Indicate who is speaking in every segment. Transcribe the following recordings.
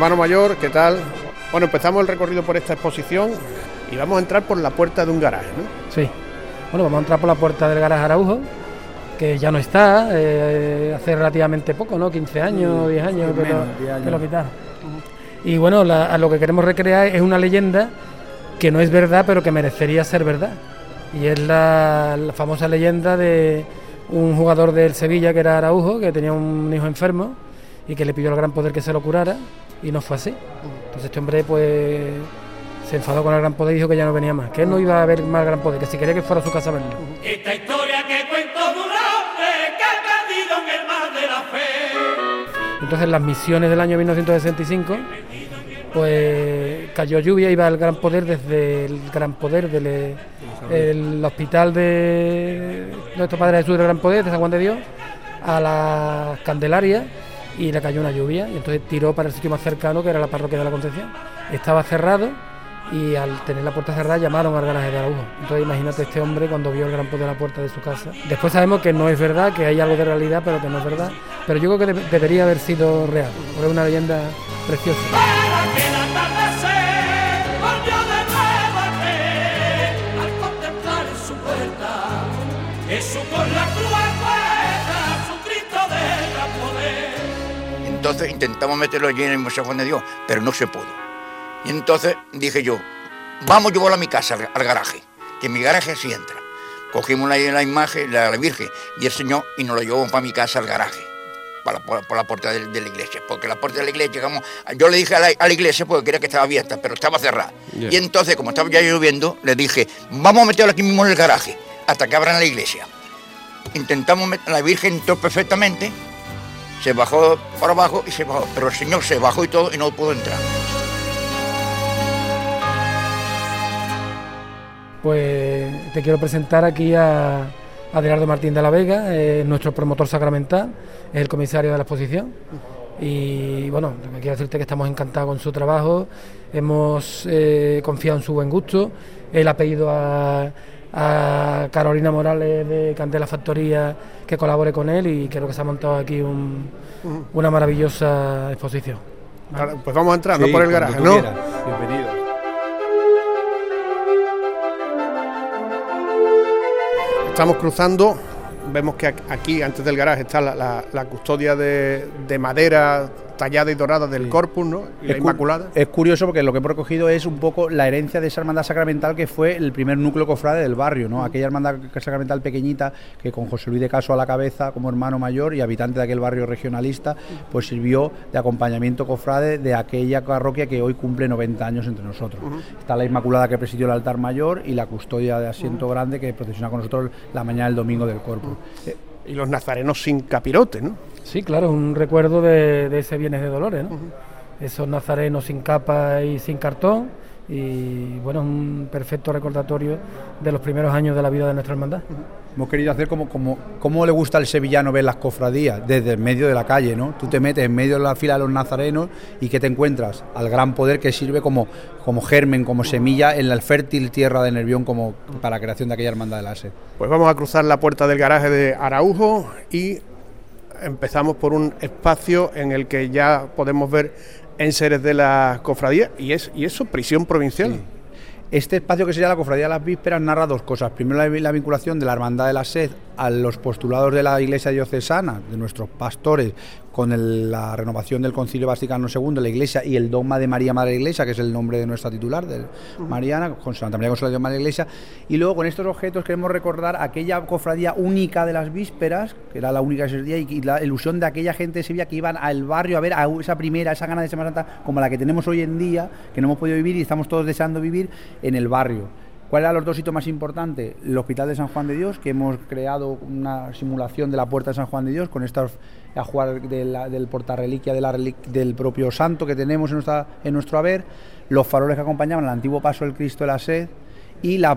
Speaker 1: Hermano mayor, ¿qué tal? Bueno, empezamos el recorrido por esta exposición y vamos a entrar por la puerta de un garaje, ¿no?
Speaker 2: Sí. Bueno, vamos a entrar por la puerta del garaje Araujo, que ya no está, eh, hace relativamente poco, ¿no? 15 años, 10 años, que, lo, que lo quitaron. Y bueno, la- a lo que queremos recrear es una leyenda que no es verdad, pero que merecería ser verdad. Y es la, la famosa leyenda de un jugador del Sevilla que era Araujo, que tenía un hijo enfermo y que le pidió al gran poder que se lo curara y no fue así. Entonces este hombre pues se enfadó con el gran poder y dijo que ya no venía más, que él no iba a ver más gran poder, que si quería que fuera a su casa a verlo.
Speaker 3: Esta historia que cuento de un hombre que ha perdido en el mar de la fe.
Speaker 2: Entonces las misiones del año 1965, pues cayó lluvia, iba el gran poder desde el gran poder del eh, el hospital de nuestro Padre Jesús del Gran Poder de San Juan de Dios a la Candelaria y le cayó una lluvia y entonces tiró para el sitio más cercano que era la parroquia de la Concepción. Estaba cerrado y al tener la puerta cerrada llamaron al garaje de Araujo. Entonces imagínate este hombre cuando vio el gran a la puerta de su casa. Después sabemos que no es verdad, que hay algo de realidad, pero que no es verdad. Pero yo creo que debe- debería haber sido real, porque es una leyenda preciosa.
Speaker 4: Entonces intentamos meterlo allí en el Museo Juan de Dios, pero no se pudo. Y entonces dije yo, vamos a llevarlo a mi casa, al, al garaje, que en mi garaje sí entra. Cogimos la, la imagen, la, la Virgen y el Señor y nos lo llevamos para mi casa al garaje, para, por, por la puerta de, de la iglesia. Porque la puerta de la iglesia, yo le dije a la, a la iglesia porque quería que estaba abierta, pero estaba cerrada. Y entonces, como estaba ya lloviendo, le dije, vamos a meterlo aquí mismo en el garaje, hasta que abran la iglesia. Intentamos meter, la Virgen entró perfectamente, se bajó por abajo y se bajó. Pero el señor se bajó y todo y no pudo entrar.
Speaker 2: Pues te quiero presentar aquí a Adelardo Martín de la Vega, nuestro promotor sacramental, es el comisario de la exposición. Y bueno, quiero decirte que estamos encantados con su trabajo, hemos eh, confiado en su buen gusto, él ha pedido a, a Carolina Morales de Candela Factoría que colabore con él y creo que se ha montado aquí un- una maravillosa exposición.
Speaker 1: Pues vamos a entrar, no por el garaje,
Speaker 5: tú
Speaker 1: ¿no?
Speaker 5: quieras. Bienvenido.
Speaker 1: Estamos cruzando, vemos que aquí, antes del garaje, está la, la- la custodia de, de madera tallada y dorada del corpus, ¿no? Y la
Speaker 5: Es cu-
Speaker 1: Inmaculada.
Speaker 5: Es curioso porque lo que hemos recogido es un poco la herencia de esa hermandad sacramental que fue el primer núcleo cofrade del barrio, ¿no? Aquella hermandad sacramental pequeñita que con José Luis de Caso a la cabeza como hermano mayor y habitante de aquel barrio regionalista, pues sirvió de acompañamiento cofrade de aquella parroquia que hoy cumple 90 años entre nosotros. Está la Inmaculada que presidió el altar mayor y la custodia de asiento grande que procesiona con nosotros la mañana del domingo del Corpus. Eh,
Speaker 1: Y los nazarenos sin capirote, ¿no?
Speaker 2: Sí, claro, un recuerdo de, de ese Bienes de Dolores, ¿no? Esos nazarenos sin capa y sin cartón, y bueno, es un perfecto recordatorio de los primeros años de la vida de nuestra hermandad.
Speaker 5: Hemos querido hacer como, como, como le gusta al sevillano ver las cofradías desde el medio de la calle, ¿no? Tú te metes en medio de la fila de los nazarenos y que te encuentras al gran poder que sirve como, como germen, como semilla en la fértil tierra de Nervión como para la creación de aquella hermandad de la SE.
Speaker 1: Pues vamos a cruzar la puerta del garaje de Araujo y empezamos por un espacio en el que ya podemos ver enseres de la cofradía y es y eso prisión provincial.
Speaker 5: Sí. Este espacio que sería la Cofradía de las Vísperas narra dos cosas. Primero, la, la vinculación de la Hermandad de la Sed a los postulados de la Iglesia diocesana, de nuestros pastores, con el- la renovación del Concilio Vaticano II, la Iglesia y el dogma de María Madre Iglesia, que es el nombre de nuestra titular, de Mariana, con Santa María Consolación Madre Iglesia. Y luego con estos objetos queremos recordar aquella cofradía única de las vísperas, que era la única de ese día, y, y la ilusión de aquella gente de Sevilla que iban al barrio a ver a esa primera, esa gana de Semana Santa, como la que tenemos hoy en día, que no hemos podido vivir y estamos todos deseando vivir en el barrio. ¿Cuáles eran los dos hitos más importantes? El Hospital de San Juan de Dios, que hemos creado una simulación de la puerta de San Juan de Dios con estos ajuar de la- del portarreliquia de del propio santo que tenemos en, nuestro haber, los faroles que acompañaban al antiguo paso del Cristo de la Sed y la,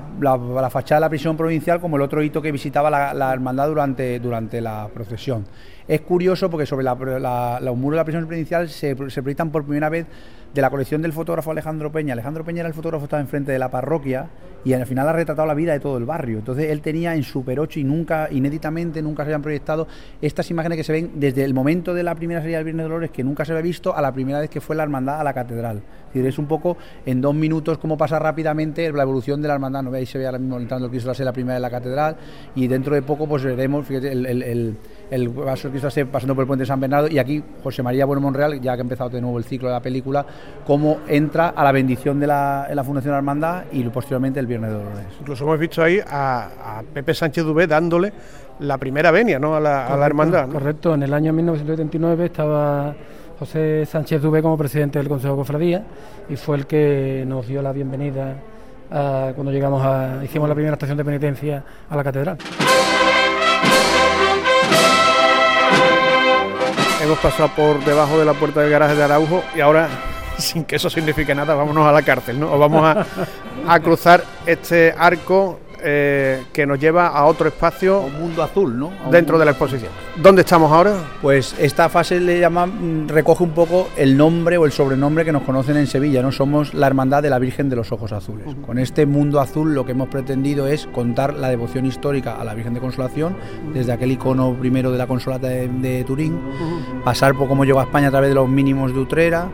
Speaker 5: fachada de la prisión provincial como el otro hito que visitaba la, hermandad durante la procesión. Es curioso porque sobre la, la- los muros de la prisión provincial se, proyectan por primera vez de la colección del fotógrafo Alejandro Peña. Alejandro Peña era el fotógrafo que estaba enfrente de la parroquia y al final ha retratado la vida de todo el barrio. Entonces él tenía en Super 8 y nunca, inéditamente, nunca se habían proyectado estas imágenes que se ven desde el momento de la primera serie del Viernes Dolores, que nunca se había visto, a la primera vez que fue la hermandad a la catedral. Es decir, es un poco en dos minutos cómo pasa rápidamente la evolución de la hermandad. No veis, se ve ahora mismo entrando el Cristo la primera de la catedral, y dentro de poco pues veremos, fíjate, el, el Cristo de la Sé pasando por el puente de San Bernardo, y aquí José María Bueno Monreal, ya que ha empezado de nuevo el ciclo de la película, cómo entra a la bendición de la, en la Fundación de la Hermandad y posteriormente el Viernes de Dolores.
Speaker 1: Incluso hemos visto ahí a, a Pepe Sánchez Dubé dándole la primera venia ¿no? a, la, a la hermandad. ¿no?
Speaker 2: Correcto, en el año 1979 estaba José Sánchez Dubé como presidente del Consejo de Cofradía y fue el que nos dio la bienvenida a- cuando llegamos a, hicimos la primera estación de penitencia a la catedral.
Speaker 1: Hemos pasado por debajo de la puerta del garaje de Araujo y ahora, sin que eso signifique nada, vámonos a la cárcel, ¿no? O vamos a, a cruzar este arco eh, que nos lleva a otro espacio
Speaker 5: Un mundo azul, ¿no? A un
Speaker 1: dentro de la exposición. ¿Dónde estamos ahora?
Speaker 5: Pues esta fase le llama, mm, recoge un poco el nombre o el sobrenombre que nos conocen en Sevilla, ¿no? Somos la Hermandad de la Virgen de los Ojos Azules. Con este mundo azul lo que hemos pretendido es contar la devoción histórica a la Virgen de Consolación, desde aquel icono primero de la Consolata de, de Turín, pasar por cómo llegó a España a través de los mínimos de Utrera,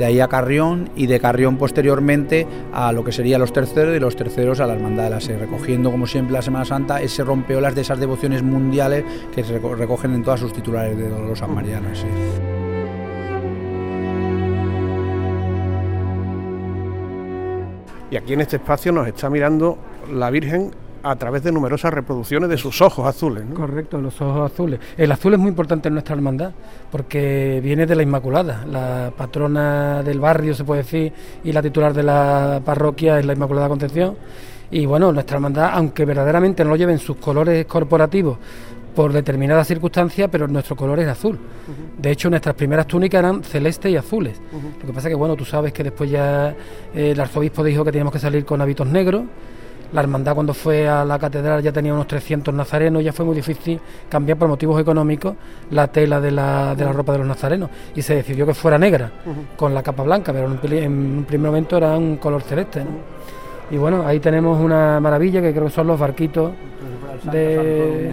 Speaker 5: de ahí a Carrión y de Carrión posteriormente a lo que serían los terceros y los terceros a la Hermandad de la Sé, recogiendo como siempre la Semana Santa ese rompeolas de esas devociones mundiales que se reco- recogen en todas sus titulares de los sanmarianos. sí.
Speaker 1: Y aquí en este espacio nos está mirando la Virgen a través de numerosas reproducciones de sus ojos azules. ¿no?
Speaker 2: Correcto, los ojos azules. El azul es muy importante en nuestra hermandad porque viene de la Inmaculada, la patrona del barrio, se puede decir, y la titular de la parroquia es la Inmaculada Concepción. Y bueno, nuestra hermandad, aunque verdaderamente no lo lleven sus colores corporativos por determinadas circunstancias, pero nuestro color es azul. De hecho, nuestras primeras túnicas eran celestes y azules. Lo que pasa que, bueno, tú sabes que después ya eh, el arzobispo dijo que teníamos que salir con hábitos negros. La hermandad cuando fue a la catedral ya tenía unos 300 nazarenos, ya fue muy difícil cambiar por motivos económicos la tela de la, de la ropa de los nazarenos y se decidió que fuera negra con la capa blanca, pero en un, pili- en un primer momento era un color celeste. ¿no? Y bueno, ahí tenemos una maravilla que creo que son los barquitos de,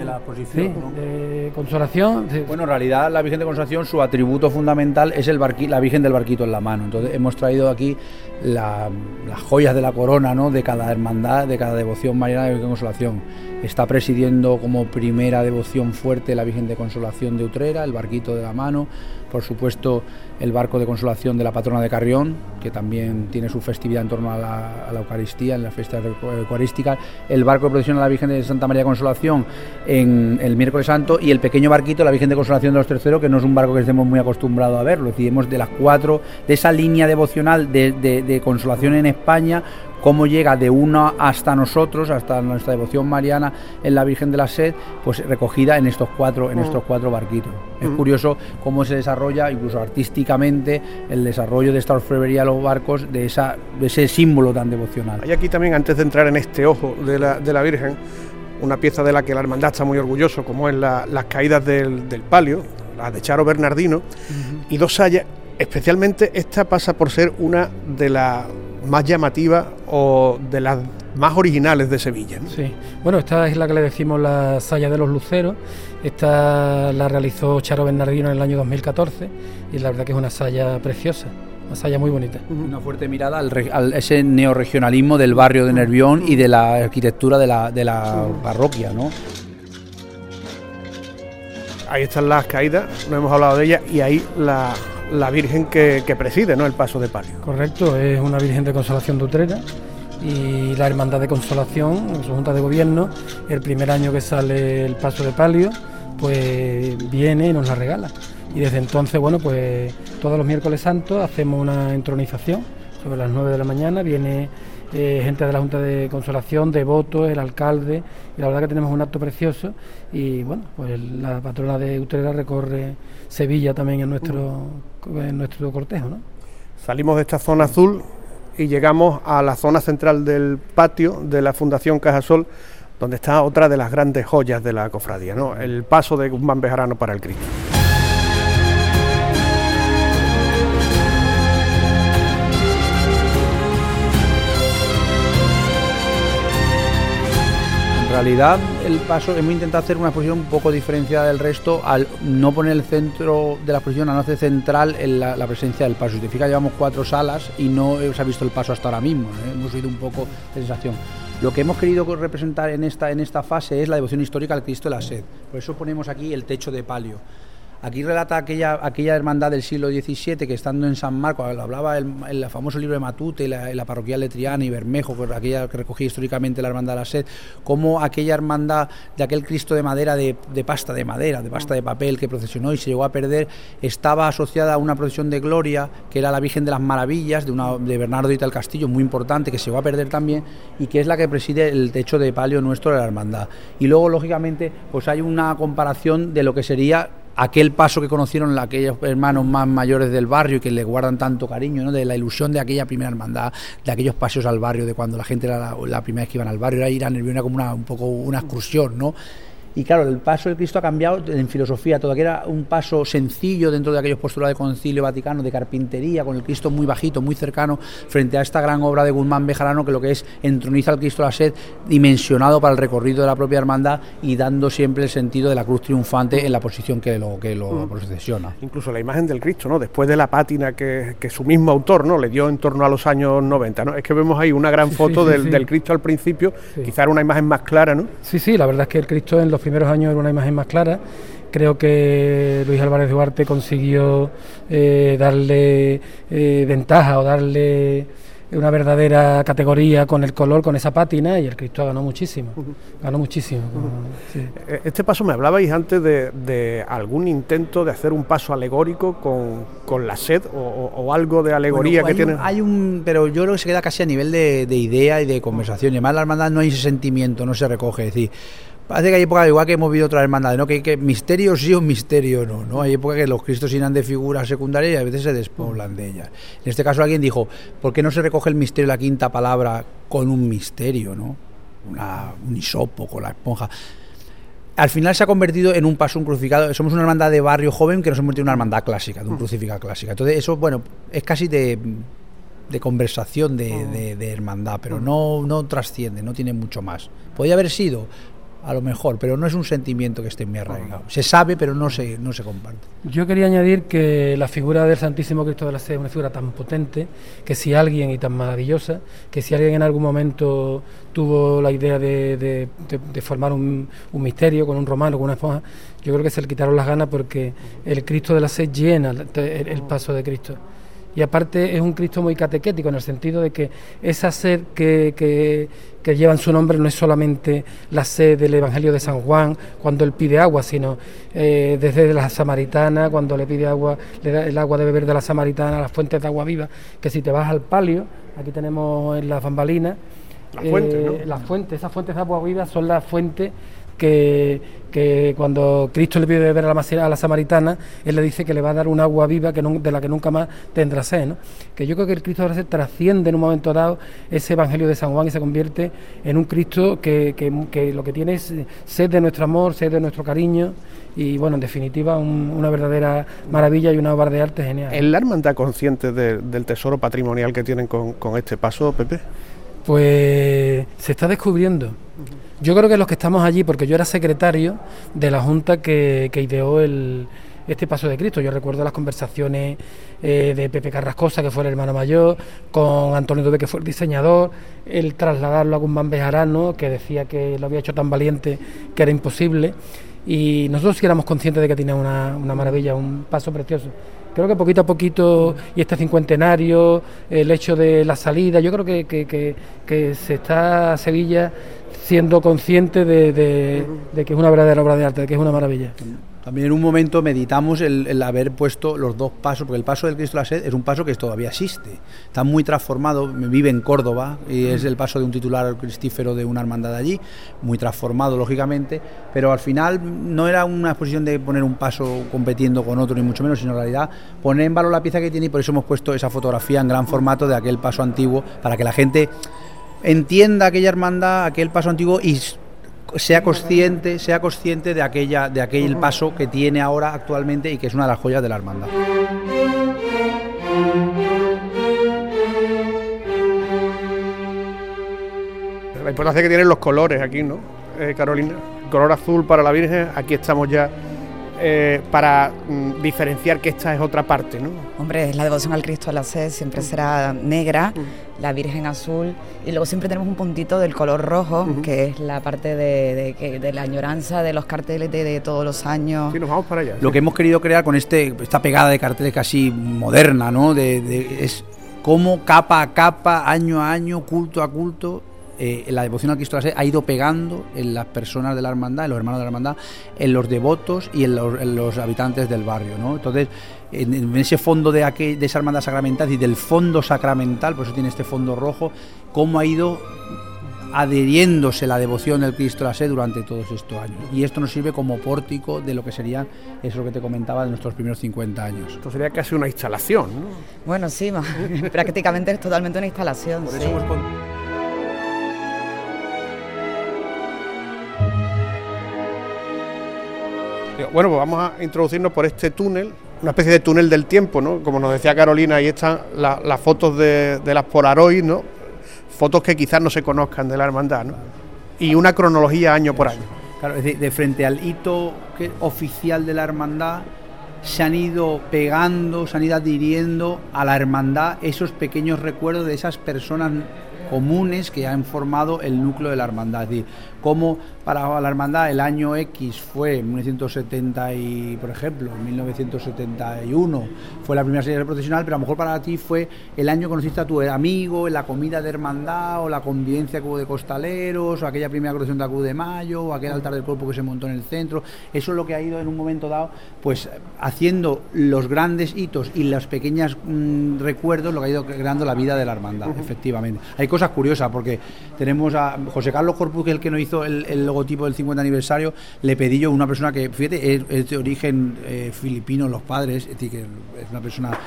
Speaker 2: sí, de consolación. sí.
Speaker 5: Bueno, en realidad la Virgen de Consolación, su atributo fundamental es el barqui- la Virgen del Barquito en la mano. Entonces hemos traído aquí la- las joyas de la corona ¿no? de cada hermandad, de cada devoción mariana de la Virgen de Consolación. Está presidiendo como primera devoción fuerte la Virgen de Consolación de Utrera, el barquito de la mano, por supuesto el barco de consolación de la patrona de Carrión, que también tiene su festividad en torno a la, Eucaristía, en la fiesta eucarística, el barco de procesión a la Virgen de Santa María de Consolación en el miércoles santo y el pequeño barquito, la Virgen de Consolación de los Terceros, que no es un barco que estemos muy acostumbrados a verlo, es de las cuatro, de esa línea devocional de, de- de consolación en España, cómo llega de una hasta nosotros, hasta nuestra devoción mariana en la Virgen de la Sed, pues recogida en estos cuatro, en estos cuatro barquitos. Es curioso cómo se desarrolla, incluso artísticamente, el desarrollo de esta orfebrería de los barcos, de, esa, de ese símbolo tan devocional.
Speaker 1: Hay aquí también, antes de entrar en este ojo de la, de la Virgen, una pieza de la que la hermandad está muy orgulloso, como es la- las caídas del, del palio, las de Charo Bernardino, y dos sayas. Especialmente esta pasa por ser una de las más llamativas o de las más originales de Sevilla. ¿no?
Speaker 2: Sí, bueno, esta es la que le decimos la saya de los luceros. Esta la realizó Charo Bernardino en el año 2014 y la verdad que es una saya preciosa, una saya muy bonita.
Speaker 5: Una fuerte mirada al, al- ese neorregionalismo del barrio de Nervión y de la arquitectura de la, de la parroquia, ¿no?
Speaker 1: Ahí están las caídas, no hemos hablado de ellas, y ahí la, la Virgen que, preside ¿no? el paso de palio.
Speaker 2: Correcto, es una Virgen de Consolación de Utrera y la Hermandad de Consolación, su Junta de Gobierno, el primer año que sale el paso de palio, pues viene y nos la regala. Y desde entonces, bueno, pues todos los miércoles santos hacemos una entronización sobre las 9 de la mañana, viene eh, gente de la Junta de Consolación, devotos, el alcalde, y la verdad que tenemos un acto precioso y bueno, pues la patrona de Utrera recorre Sevilla también en nuestro, en nuestro cortejo, ¿no?
Speaker 1: Salimos de esta zona azul y llegamos a la zona central del patio de la Fundación Cajasol, donde está otra de las grandes joyas de la cofradía, ¿no? el paso de Guzmán Bejarano para el Cristo.
Speaker 5: Realidad, el paso, hemos intentado hacer una exposición un poco diferenciada del resto al no poner el centro de la exposición, a no hacer central en la, presencia del paso. Si te llevamos cuatro salas y no se ha visto el paso hasta ahora mismo. ¿eh? Hemos oído un poco de sensación. Lo que hemos querido representar en esta, en esta fase es la devoción histórica al Cristo de la Sed. Por eso ponemos aquí el techo de palio. Aquí relata aquella, aquella hermandad del siglo XVII que estando en San Marcos, hablaba el, el famoso libro de Matute, la, la parroquial de Triana y Bermejo, que aquella que recogía históricamente la hermandad de la sed, como aquella hermandad de aquel Cristo de madera, de, de, pasta de madera, de pasta de papel que procesionó y se llegó a perder, estaba asociada a una procesión de gloria, que era la Virgen de las Maravillas, de, una, de Bernardo y del Castillo, muy importante, que se llegó a perder también, y que es la que preside el techo de palio nuestro de la hermandad. Y luego, lógicamente, pues hay una comparación de lo que sería aquel paso que conocieron aquellos hermanos más mayores del barrio y que le guardan tanto cariño, ¿no? de la ilusión de aquella primera hermandad, de aquellos paseos al barrio, de cuando la gente era la, la primera vez que iban al barrio, era ir a Nervión, era como una, un poco una excursión, ¿no? Y claro, el paso del Cristo ha cambiado en filosofía, todo que era un paso sencillo dentro de aquellos postulados del Concilio Vaticano, de carpintería, con el Cristo muy bajito, muy cercano, frente a esta gran obra de Guzmán Bejarano, que lo que es entroniza al Cristo la sed, dimensionado para el recorrido de la propia hermandad y dando siempre el sentido de la cruz triunfante en la posición que lo, que lo mm. procesiona.
Speaker 1: Incluso la imagen del Cristo, ¿no? Después de la pátina que, que, su mismo autor, ¿no? Le dio en torno a los años 90, ¿no? Es que vemos ahí una gran foto sí, sí, del, Cristo al principio, quizá era una imagen más clara, ¿no?
Speaker 2: Sí, sí, la verdad es que el Cristo en los primeros años era una imagen más clara. Creo que Luis Álvarez Duarte consiguió eh, darle eh, ventaja o darle una verdadera categoría con el color, con esa pátina, y el Cristo ganó muchísimo. Ganó muchísimo. Uh -huh.
Speaker 1: sí. Este paso me hablabais antes de, de, algún intento de hacer un paso alegórico con, con la sed o, o, o, algo de alegoría
Speaker 5: bueno,
Speaker 1: que
Speaker 5: hay
Speaker 1: tiene.
Speaker 5: Un, hay un, pero yo creo que se queda casi a nivel de, de idea y de conversación. Y además la hermandad no hay ese sentimiento, no se recoge. Es decir, Parece que hay épocas, igual que hemos visto otras hermandades, ¿no? que, que misterio sí o misterio no, ¿no? Hay épocas que los cristos llenan de figuras secundarias y a veces se despoblan de ellas. En este caso alguien dijo, ¿por qué no se recoge el misterio, la quinta palabra, con un misterio, ¿no? Una, un hisopo, con la esponja. Al final se ha convertido en un paso, un crucificado. Somos una hermandad de barrio joven que nos hemos convertido en una hermandad clásica, de un crucificado clásica. Entonces eso, bueno, es casi de de conversación de, de, de, hermandad, pero no, no trasciende, no tiene mucho más. Podría haber sido, a lo mejor, pero no es un sentimiento que esté muy arraigado. Se sabe, pero no se, no se comparte.
Speaker 2: Yo quería añadir que la figura del Santísimo Cristo de la Sed es una figura tan potente que si alguien, y tan maravillosa, que si alguien en algún momento tuvo la idea de, de, formar un, un, misterio con un romano, con una esponja, yo creo que se le quitaron las ganas porque el Cristo de la Sed llena el paso de Cristo y aparte es un Cristo muy catequético en el sentido de que esa sed que, que, que lleva en su nombre no es solamente la sed del Evangelio de San Juan cuando él pide agua, sino eh, desde la samaritana, cuando le pide agua, le da el agua de beber de la samaritana, las fuentes de agua viva, que si te vas al palio, aquí tenemos en las bambalinas,
Speaker 1: la fuente,
Speaker 2: eh,
Speaker 1: ¿no?
Speaker 2: las fuentes, esas fuentes de agua viva son las fuentes que, que, cuando Cristo le pide beber a la, a la, samaritana, él le dice que le va a dar un agua viva que no, de la que nunca más tendrá sed. ¿no? Que yo creo que el Cristo la sed trasciende en un momento dado ese Evangelio de San Juan y se convierte en un Cristo que, que, que lo que tiene es sed de nuestro amor, sed de nuestro cariño y bueno, en definitiva un, una verdadera maravilla y una obra de arte genial.
Speaker 1: ¿Es la hermandad consciente de, del tesoro patrimonial que tienen con, con este paso, Pepe?
Speaker 2: Pues se está descubriendo. Yo creo que los que estamos allí, porque yo era secretario de la Junta que, ideó el, este paso de Cristo. Yo recuerdo las conversaciones eh, de Pepe Carrascosa, que fue el hermano mayor, con Antonio Dube, que fue el diseñador, el trasladarlo a Guzmán Bejarano, que decía que lo había hecho tan valiente que era imposible. Y nosotros sí éramos conscientes de que tenía una, maravilla, un paso precioso creo que poquito a poquito, y este cincuentenario, el hecho de la salida, yo creo que, que, que se está Sevilla siendo consciente de, de- de que es una verdadera obra de arte, de que es una maravilla.
Speaker 5: También en un momento meditamos el, el haber puesto los dos pasos, porque el paso del Cristo de la Sed es un paso que todavía existe. Está muy transformado, vive en Córdoba y es el paso de un titular cristífero de una hermandad de allí, muy transformado lógicamente, pero al final no era una exposición de poner un paso compitiendo con otro, ni mucho menos, sino en realidad poner en valor la pieza que tiene y por eso hemos puesto esa fotografía en gran formato de aquel paso antiguo, para que la gente entienda aquella hermandad, aquel paso antiguo y sea consciente, sea consciente de aquella, de aquel paso que tiene ahora actualmente y que es una de las joyas de la hermandad.
Speaker 1: La importancia que tienen los colores aquí, ¿no? Eh, Carolina, el color azul para la Virgen, aquí estamos ya eh, para mm, diferenciar que esta es otra parte, ¿no?
Speaker 6: Hombre, la devoción al Cristo de la Sed siempre será negra, la Virgen azul, y luego siempre tenemos un puntito del color rojo, que es la parte de, de que- de la añoranza de los carteles de, de todos los años.
Speaker 1: Sí, nos vamos para allá.
Speaker 5: Lo que hemos querido crear con este, esta pegada de carteles casi moderna, ¿no? De, de- es cómo capa a capa, año a año, culto a culto, eh, la devoción al Cristo de la Sed ha ido pegando en las personas de la hermandad, en los hermanos de la hermandad, en los devotos y en los, en los habitantes del barrio, ¿no? Entonces, en, en ese fondo de, aquel, de esa hermandad sacramental y del fondo sacramental, por eso tiene este fondo rojo, cómo ha ido adheriéndose la devoción del Cristo de la Sed durante todos estos años. Y esto nos sirve como pórtico de lo que sería, eso que te comentaba, de nuestros primeros 50 años.
Speaker 1: Esto sería casi una instalación, ¿no?
Speaker 6: Bueno, sí, prácticamente es totalmente una instalación.
Speaker 5: Por
Speaker 6: sí.
Speaker 5: eso hemos
Speaker 1: Bueno, pues vamos a introducirnos por este túnel, una especie de túnel del tiempo, ¿no? Como nos decía Carolina, ahí están la- las fotos de, de las Polaroid, ¿no? Fotos que quizás no se conozcan de la hermandad, ¿no? Y una cronología año por año.
Speaker 5: Claro, es decir, de frente al hito que- oficial de la hermandad, se han ido pegando, se han ido adhiriendo a la hermandad esos pequeños recuerdos de esas personas comunes que han formado el núcleo de la hermandad. Es decir, como para la hermandad el año X fue 1970 y, por ejemplo, 1971 fue la primera serie procesional, pero a lo mejor para ti fue el año que conociste a tu amigo, en la comida de hermandad, o la convivencia que hubo de costaleros, o aquella primera procesión de la Cruz de Mayo, o aquel altar del cuerpo que se montó en el centro. Eso es lo que ha ido en un momento dado, pues haciendo los grandes hitos y los pequeños mm, recuerdos, lo que ha ido creando la vida de la hermandad, efectivamente. Hay cosas curiosas, porque tenemos a José Carlos Corpus, que es el que nos hizo el, el logotipo del 50 aniversario, le pedí yo, una persona que, fíjate, es, de origen eh, filipino, los padres, es decir, que es una persona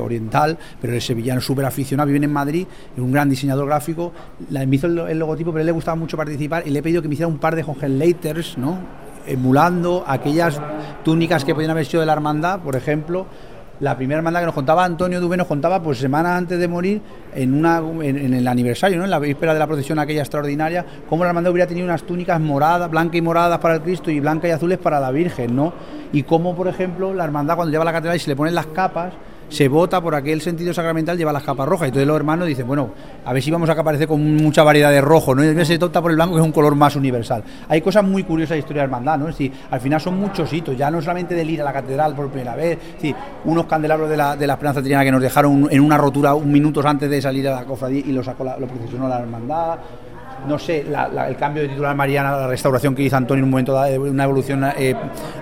Speaker 5: oriental, pero es sevillano, súper aficionado, vive en Madrid, es un gran diseñador gráfico, la, me hizo el, el logotipo, pero a él le gustaba mucho participar y le he pedido que me hiciera un par de Hohenleiters, ¿no? emulando aquellas túnicas que podían haber sido de la hermandad, por ejemplo, la primera hermandad que nos contaba Antonio Dubé nos contaba pues semanas antes de morir en una en, el aniversario, ¿no? en la víspera de la procesión aquella extraordinaria, cómo la hermandad hubiera tenido unas túnicas moradas, blancas y moradas para el Cristo y blancas y azules para la Virgen, ¿no? Y cómo, por ejemplo, la hermandad cuando lleva la catedral y se le ponen las capas, se vota por aquel sentido sacramental, lleva las capas rojas. Y entonces los hermanos dicen, bueno, a ver si vamos a aparecer con mucha variedad de rojo, ¿no? Y se opta por el blanco, que es un color más universal. Hay cosas muy curiosas de historia de hermandad, ¿no? Es decir, al final son muchos hitos, ya no solamente del ir a la catedral por primera vez, es unos candelabros de la, de Esperanza Triana que nos dejaron en una rotura un minutos antes de salir a la cofradía y lo sacó la, lo procesionó la hermandad no sé, la- la- el cambio de titular Mariana, la restauración que hizo Antonio en un momento dado, una evolución eh,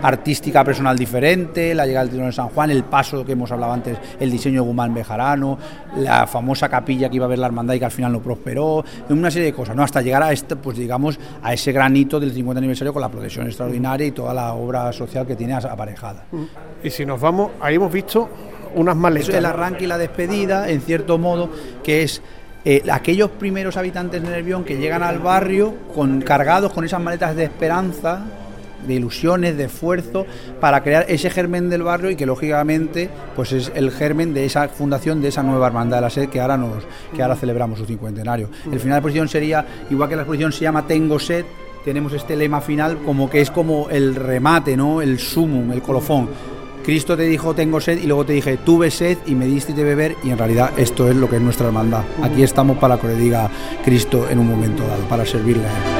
Speaker 5: artística personal diferente, la llegada del titular de San Juan, el paso que hemos hablado antes, el diseño de Guzmán Bejarano, la famosa capilla que iba a ver la hermandad y que al final no prosperó, una serie de cosas, ¿no? Hasta llegar a este, pues digamos, a ese granito del 50 aniversario con la procesión extraordinaria y toda la obra social que tiene aparejada.
Speaker 1: Y si nos vamos, ahí hemos visto unas maletas.
Speaker 5: Eso es el arranque y la despedida, en cierto modo, que es eh, aquellos primeros habitantes de Nervión que llegan al barrio con, cargados con esas maletas de esperanza, de ilusiones, de esfuerzo, para crear ese germen del barrio y que lógicamente pues es el germen de esa fundación de esa nueva hermandad de la sed que ahora nos que ahora celebramos su cincuentenario. El final de la exposición sería, igual que la exposición se llama Tengo sed, tenemos este lema final como que es como el remate, ¿no? El sumum, el colofón. Cristo te dijo tengo sed y luego te dije tuve sed y me diste de beber y en realidad esto es lo que es nuestra hermandad. Aquí estamos para que le diga Cristo en un momento dado, para servirle a él.